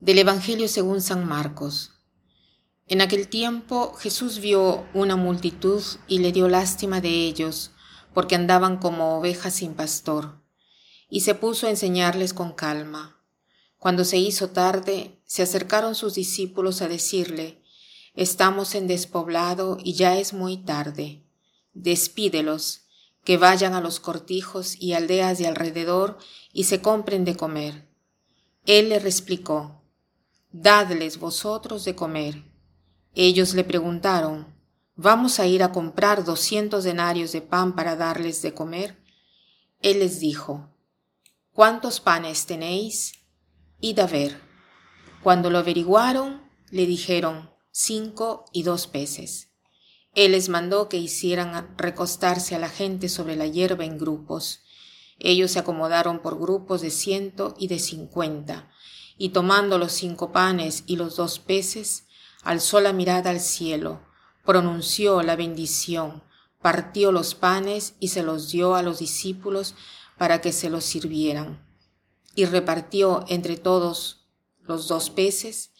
Del Evangelio según San Marcos. En aquel tiempo Jesús vio una multitud y le dio lástima de ellos, porque andaban como ovejas sin pastor, y se puso a enseñarles con calma. Cuando se hizo tarde, se acercaron sus discípulos a decirle, Estamos en despoblado y ya es muy tarde. Despídelos, que vayan a los cortijos y aldeas de alrededor y se compren de comer. Él le replicó, Dadles vosotros de comer. Ellos le preguntaron, ¿vamos a ir a comprar doscientos denarios de pan para darles de comer? Él les dijo, ¿cuántos panes tenéis? Id a ver. Cuando lo averiguaron, le dijeron, cinco y dos peces. Él les mandó que hicieran recostarse a la gente sobre la hierba en grupos. Ellos se acomodaron por grupos de ciento y de cincuenta, y tomando los cinco panes y los dos peces, alzó la mirada al cielo, pronunció la bendición, partió los panes y se los dio a los discípulos para que se los sirvieran. Y repartió entre todos los dos peces,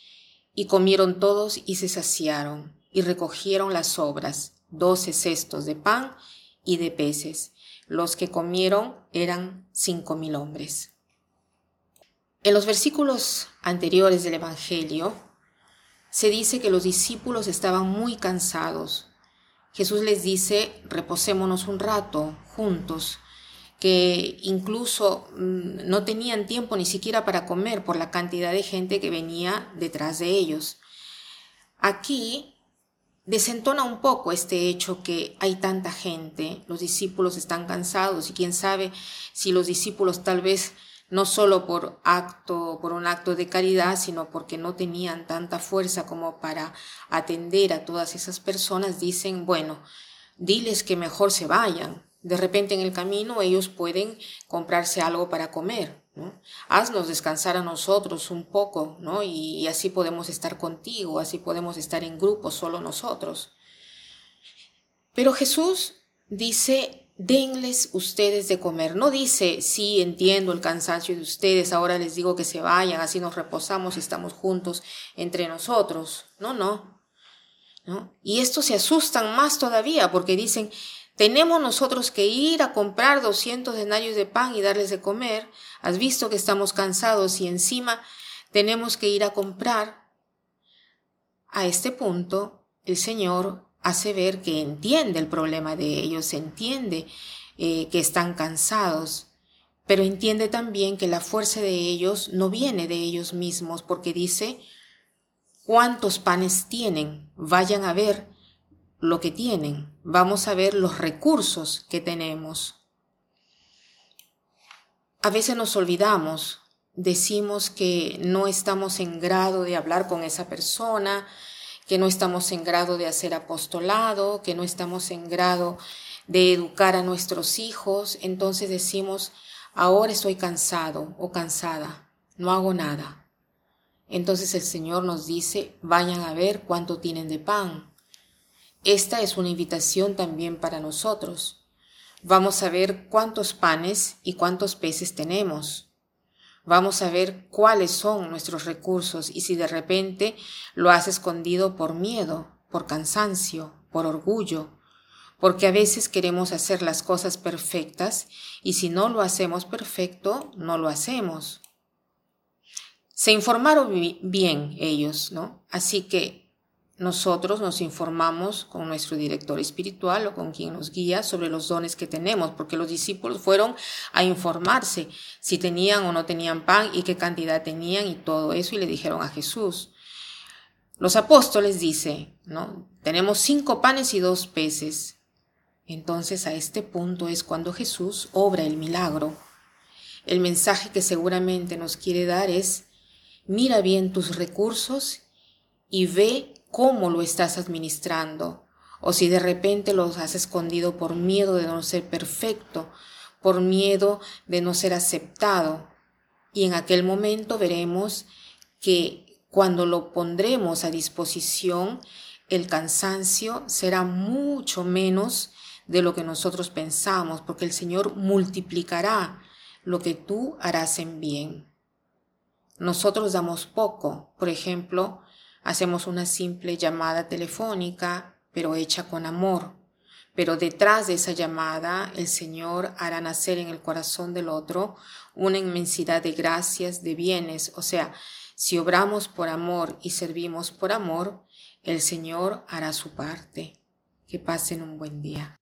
y comieron todos y se saciaron, y recogieron las sobras, doce cestos de pan y de peces. Los que comieron eran cinco mil hombres. En los versículos anteriores del Evangelio se dice que los discípulos estaban muy cansados. Jesús les dice, reposémonos un rato juntos, que incluso mm, no tenían tiempo ni siquiera para comer por la cantidad de gente que venía detrás de ellos. Aquí desentona un poco este hecho que hay tanta gente, los discípulos están cansados y quién sabe si los discípulos tal vez no solo por acto, por un acto de caridad, sino porque no tenían tanta fuerza como para atender a todas esas personas, dicen, bueno, diles que mejor se vayan. De repente en el camino ellos pueden comprarse algo para comer. ¿no? Haznos descansar a nosotros un poco, ¿no? Y así podemos estar contigo, así podemos estar en grupo, solo nosotros. Pero Jesús dice denles ustedes de comer. No dice, sí, entiendo el cansancio de ustedes, ahora les digo que se vayan, así nos reposamos y estamos juntos entre nosotros. No, no. ¿No? Y estos se asustan más todavía porque dicen, tenemos nosotros que ir a comprar 200 denarios de pan y darles de comer. Has visto que estamos cansados y encima tenemos que ir a comprar. A este punto, el Señor hace ver que entiende el problema de ellos, entiende eh, que están cansados, pero entiende también que la fuerza de ellos no viene de ellos mismos, porque dice, ¿cuántos panes tienen? Vayan a ver lo que tienen, vamos a ver los recursos que tenemos. A veces nos olvidamos, decimos que no estamos en grado de hablar con esa persona, que no estamos en grado de hacer apostolado, que no estamos en grado de educar a nuestros hijos, entonces decimos, ahora estoy cansado o cansada, no hago nada. Entonces el Señor nos dice, vayan a ver cuánto tienen de pan. Esta es una invitación también para nosotros. Vamos a ver cuántos panes y cuántos peces tenemos. Vamos a ver cuáles son nuestros recursos y si de repente lo has escondido por miedo, por cansancio, por orgullo, porque a veces queremos hacer las cosas perfectas y si no lo hacemos perfecto, no lo hacemos. Se informaron bien ellos, ¿no? Así que nosotros nos informamos con nuestro director espiritual o con quien nos guía sobre los dones que tenemos, porque los discípulos fueron a informarse si tenían o no tenían pan y qué cantidad tenían y todo eso y le dijeron a Jesús. Los apóstoles dice, ¿no? Tenemos cinco panes y dos peces. Entonces a este punto es cuando Jesús obra el milagro. El mensaje que seguramente nos quiere dar es, mira bien tus recursos y ve cómo lo estás administrando, o si de repente los has escondido por miedo de no ser perfecto, por miedo de no ser aceptado. Y en aquel momento veremos que cuando lo pondremos a disposición, el cansancio será mucho menos de lo que nosotros pensamos, porque el Señor multiplicará lo que tú harás en bien. nosotros damos poco. Por ejemplo, hacemos una simple llamada telefónica, pero hecha con amor. Pero detrás de esa llamada, el Señor hará nacer en el corazón del otro una inmensidad de gracias, de bienes. O sea, si obramos por amor y servimos por amor, el Señor hará su parte. Que pasen un buen día.